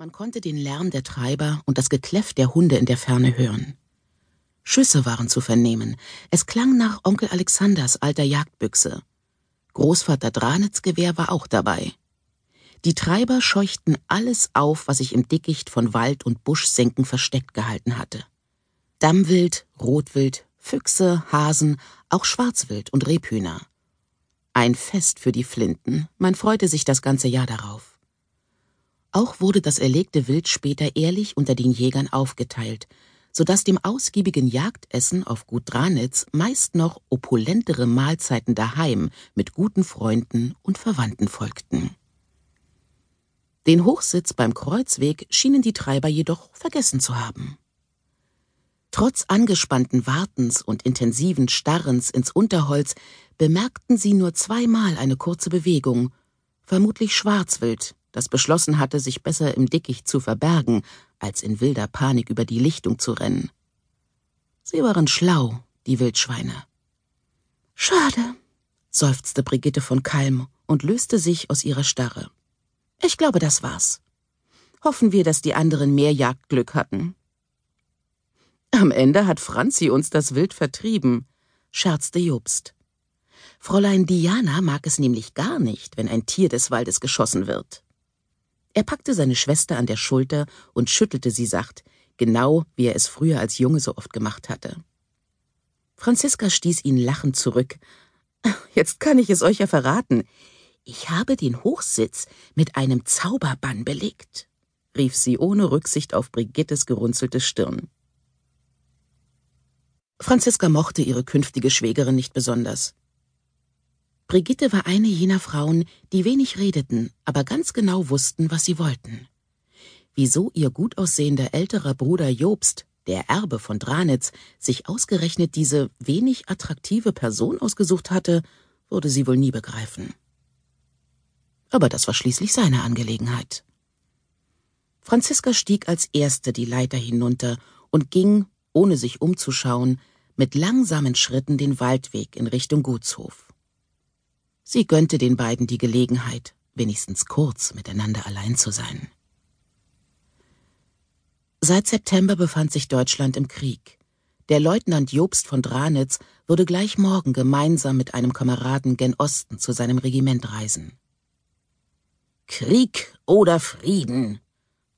Man konnte den Lärm der Treiber und das Gekläff der Hunde in der Ferne hören. Schüsse waren zu vernehmen. Es klang nach Onkel Alexanders alter Jagdbüchse. Großvater Dranitz Gewehr war auch dabei. Die Treiber scheuchten alles auf, was sich im Dickicht von Wald und Buschsenken versteckt gehalten hatte. Dammwild, Rotwild, Füchse, Hasen, auch Schwarzwild und Rebhühner. Ein Fest für die Flinten, man freute sich das ganze Jahr darauf. Auch wurde das erlegte Wild später ehrlich unter den Jägern aufgeteilt, so dass dem ausgiebigen Jagdessen auf Gut Dranitz meist noch opulentere Mahlzeiten daheim mit guten Freunden und Verwandten folgten. Den Hochsitz beim Kreuzweg schienen die Treiber jedoch vergessen zu haben. Trotz angespannten Wartens und intensiven Starrens ins Unterholz bemerkten sie nur zweimal eine kurze Bewegung, vermutlich Schwarzwild, das beschlossen hatte, sich besser im Dickicht zu verbergen, als in wilder Panik über die Lichtung zu rennen. Sie waren schlau, die Wildschweine. Schade, seufzte Brigitte von Kalm und löste sich aus ihrer Starre. Ich glaube, das war's. Hoffen wir, dass die anderen mehr Jagdglück hatten. Am Ende hat Franzi uns das Wild vertrieben, scherzte Jobst. Fräulein Diana mag es nämlich gar nicht, wenn ein Tier des Waldes geschossen wird. Er packte seine Schwester an der Schulter und schüttelte sie sacht, genau wie er es früher als Junge so oft gemacht hatte. Franziska stieß ihn lachend zurück. Jetzt kann ich es euch ja verraten. Ich habe den Hochsitz mit einem Zauberbann belegt, rief sie ohne Rücksicht auf Brigittes gerunzelte Stirn. Franziska mochte ihre künftige Schwägerin nicht besonders. Brigitte war eine jener Frauen, die wenig redeten, aber ganz genau wussten, was sie wollten. Wieso ihr gut aussehender älterer Bruder Jobst, der Erbe von Dranitz, sich ausgerechnet diese wenig attraktive Person ausgesucht hatte, würde sie wohl nie begreifen. Aber das war schließlich seine Angelegenheit. Franziska stieg als erste die Leiter hinunter und ging, ohne sich umzuschauen, mit langsamen Schritten den Waldweg in Richtung Gutshof. Sie gönnte den beiden die Gelegenheit, wenigstens kurz miteinander allein zu sein. Seit September befand sich Deutschland im Krieg. Der Leutnant Jobst von Dranitz würde gleich morgen gemeinsam mit einem Kameraden gen Osten zu seinem Regiment reisen. Krieg oder Frieden,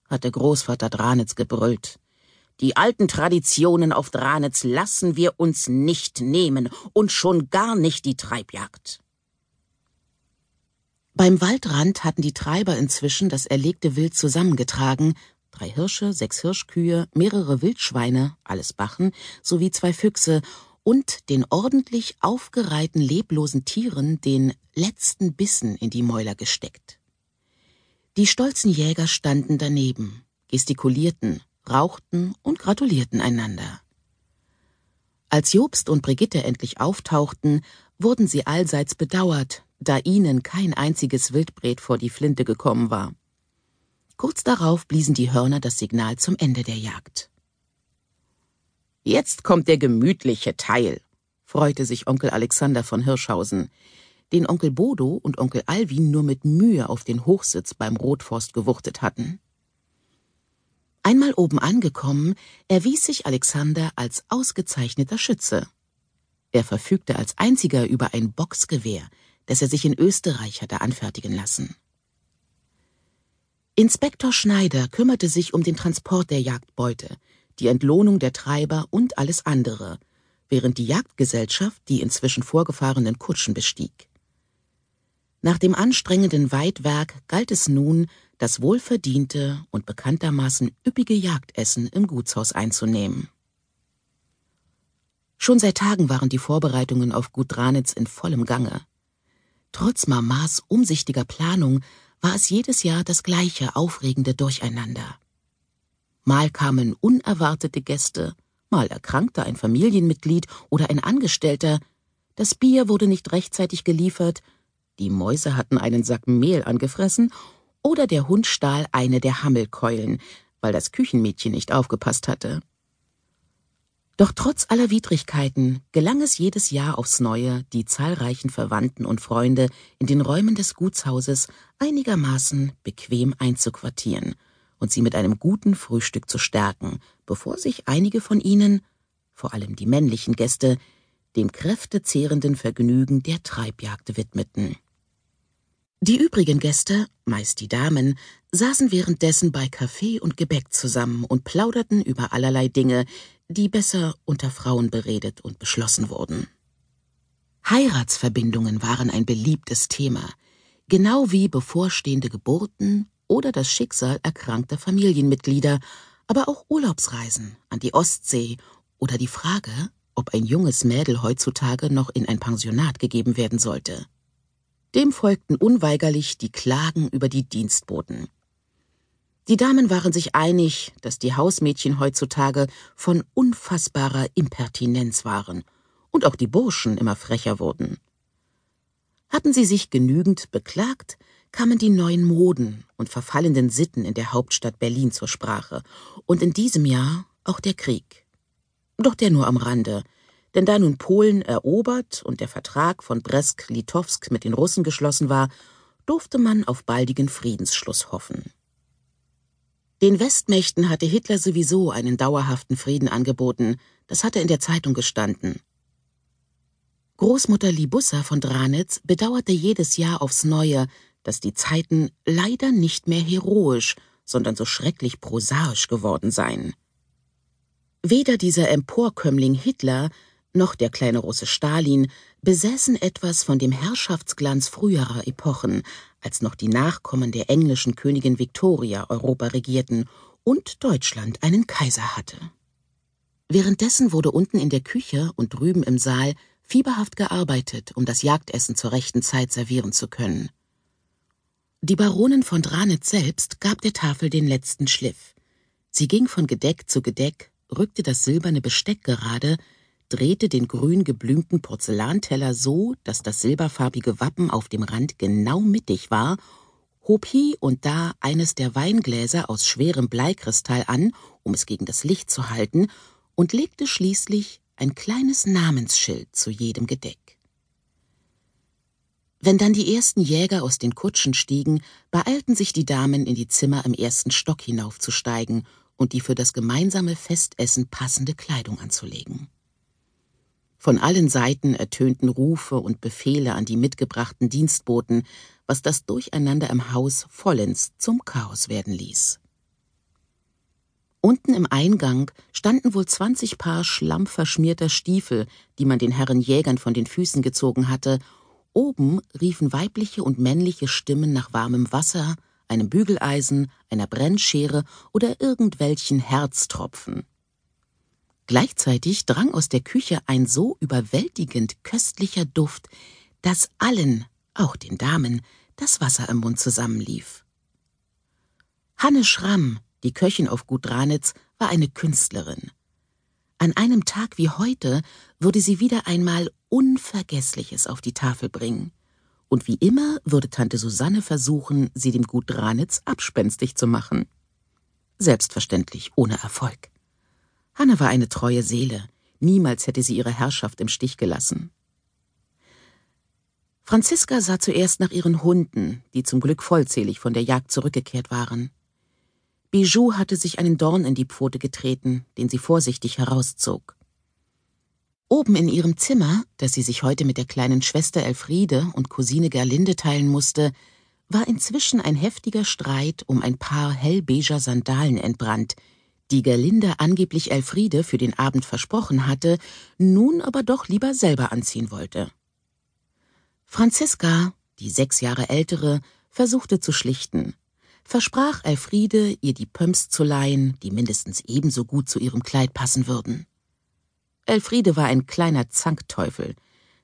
hatte Großvater Dranitz gebrüllt. Die alten Traditionen auf Dranitz lassen wir uns nicht nehmen und schon gar nicht die Treibjagd. Beim Waldrand hatten die Treiber inzwischen das erlegte Wild zusammengetragen, drei Hirsche, sechs Hirschkühe, mehrere Wildschweine, alles Bachen, sowie zwei Füchse und den ordentlich aufgereihten leblosen Tieren den letzten Bissen in die Mäuler gesteckt. Die stolzen Jäger standen daneben, gestikulierten, rauchten und gratulierten einander. Als Jobst und Brigitte endlich auftauchten, wurden sie allseits bedauert, da ihnen kein einziges Wildbret vor die Flinte gekommen war. Kurz darauf bliesen die Hörner das Signal zum Ende der Jagd. Jetzt kommt der gemütliche Teil, freute sich Onkel Alexander von Hirschhausen, den Onkel Bodo und Onkel Alwin nur mit Mühe auf den Hochsitz beim Rotforst gewuchtet hatten. Einmal oben angekommen, erwies sich Alexander als ausgezeichneter Schütze. Er verfügte als einziger über ein Boxgewehr, das er sich in Österreich hatte anfertigen lassen. Inspektor Schneider kümmerte sich um den Transport der Jagdbeute, die Entlohnung der Treiber und alles andere, während die Jagdgesellschaft die inzwischen vorgefahrenen Kutschen bestieg. Nach dem anstrengenden Weidwerk galt es nun, das wohlverdiente und bekanntermaßen üppige Jagdessen im Gutshaus einzunehmen. Schon seit Tagen waren die Vorbereitungen auf Gut Dranitz in vollem Gange. Trotz Mamas umsichtiger Planung war es jedes Jahr das gleiche aufregende Durcheinander. Mal kamen unerwartete Gäste, mal erkrankte ein Familienmitglied oder ein Angestellter, das Bier wurde nicht rechtzeitig geliefert, die Mäuse hatten einen Sack Mehl angefressen oder der Hund stahl eine der Hammelkeulen, weil das Küchenmädchen nicht aufgepasst hatte. Doch trotz aller Widrigkeiten gelang es jedes Jahr aufs Neue, die zahlreichen Verwandten und Freunde in den Räumen des Gutshauses einigermaßen bequem einzuquartieren und sie mit einem guten Frühstück zu stärken, bevor sich einige von ihnen, vor allem die männlichen Gäste, dem kräftezehrenden Vergnügen der Treibjagd widmeten. Die übrigen Gäste, meist die Damen, saßen währenddessen bei Kaffee und Gebäck zusammen und plauderten über allerlei Dinge, die besser unter Frauen beredet und beschlossen wurden. Heiratsverbindungen waren ein beliebtes Thema, genau wie bevorstehende Geburten oder das Schicksal erkrankter Familienmitglieder, aber auch Urlaubsreisen an die Ostsee oder die Frage, ob ein junges Mädel heutzutage noch in ein Pensionat gegeben werden sollte. Dem folgten unweigerlich die Klagen über die Dienstboten. Die Damen waren sich einig, dass die Hausmädchen heutzutage von unfassbarer Impertinenz waren und auch die Burschen immer frecher wurden. Hatten sie sich genügend beklagt, kamen die neuen Moden und verfallenden Sitten in der Hauptstadt Berlin zur Sprache und in diesem Jahr auch der Krieg. Doch der nur am Rande, denn da nun Polen erobert und der Vertrag von Bresk-Litowsk mit den Russen geschlossen war, durfte man auf baldigen Friedensschluss hoffen. Den Westmächten hatte Hitler sowieso einen dauerhaften Frieden angeboten, das hatte in der Zeitung gestanden. Großmutter Libussa von Dranitz bedauerte jedes Jahr aufs Neue, dass die Zeiten leider nicht mehr heroisch, sondern so schrecklich prosaisch geworden seien. Weder dieser Emporkömmling Hitler noch der kleine Russe Stalin besäßen etwas von dem Herrschaftsglanz früherer Epochen, als noch die Nachkommen der englischen Königin Victoria Europa regierten und Deutschland einen Kaiser hatte. Währenddessen wurde unten in der Küche und drüben im Saal fieberhaft gearbeitet, um das Jagdessen zur rechten Zeit servieren zu können. Die Baronin von Dranitz selbst gab der Tafel den letzten Schliff. Sie ging von Gedeck zu Gedeck, rückte das silberne Besteck gerade, drehte den grün geblümten Porzellanteller so, dass das silberfarbige Wappen auf dem Rand genau mittig war, hob hie und da eines der Weingläser aus schwerem Bleikristall an, um es gegen das Licht zu halten, und legte schließlich ein kleines Namensschild zu jedem Gedeck. Wenn dann die ersten Jäger aus den Kutschen stiegen, beeilten sich die Damen in die Zimmer im ersten Stock hinaufzusteigen und die für das gemeinsame Festessen passende Kleidung anzulegen. Von allen Seiten ertönten Rufe und Befehle an die mitgebrachten Dienstboten, was das Durcheinander im Haus vollends zum Chaos werden ließ. Unten im Eingang standen wohl zwanzig Paar schlammverschmierter Stiefel, die man den Herren Jägern von den Füßen gezogen hatte. Oben riefen weibliche und männliche Stimmen nach warmem Wasser, einem Bügeleisen, einer Brennschere oder irgendwelchen Herztropfen. Gleichzeitig drang aus der Küche ein so überwältigend köstlicher Duft, dass allen, auch den Damen, das Wasser im Mund zusammenlief. Hanne Schramm, die Köchin auf Gut Dranitz, war eine Künstlerin. An einem Tag wie heute würde sie wieder einmal Unvergessliches auf die Tafel bringen. Und wie immer würde Tante Susanne versuchen, sie dem Gut Dranitz abspenstig zu machen. Selbstverständlich ohne Erfolg. Hanne war eine treue Seele. Niemals hätte sie ihre Herrschaft im Stich gelassen. Franziska sah zuerst nach ihren Hunden, die zum Glück vollzählig von der Jagd zurückgekehrt waren. Bijou hatte sich einen Dorn in die Pfote getreten, den sie vorsichtig herauszog. Oben in ihrem Zimmer, das sie sich heute mit der kleinen Schwester Elfriede und Cousine Gerlinde teilen musste, war inzwischen ein heftiger Streit um ein paar hellbeiger Sandalen entbrannt, die Gerlinde angeblich Elfriede für den Abend versprochen hatte, nun aber doch lieber selber anziehen wollte. Franziska, die sechs Jahre ältere, versuchte zu schlichten, versprach Elfriede, ihr die Pumps zu leihen, die mindestens ebenso gut zu ihrem Kleid passen würden. Elfriede war ein kleiner Zankteufel.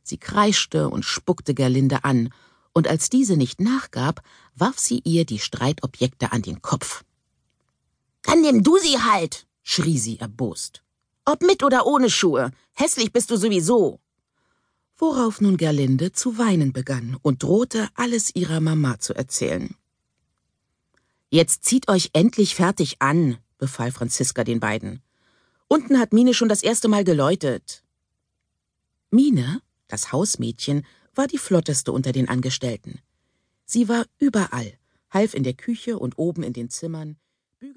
Sie kreischte und spuckte Gerlinde an, und als diese nicht nachgab, warf sie ihr die Streitobjekte an den Kopf. Dann nimm du sie halt, schrie sie erbost. Ob mit oder ohne Schuhe, hässlich bist du sowieso. Worauf nun Gerlinde zu weinen begann und drohte, alles ihrer Mama zu erzählen. Jetzt zieht euch endlich fertig an, befahl Franziska den beiden. Unten hat Mine schon das erste Mal geläutet. Mine, das Hausmädchen, war die flotteste unter den Angestellten. Sie war überall, half in der Küche und oben in den Zimmern, bügelte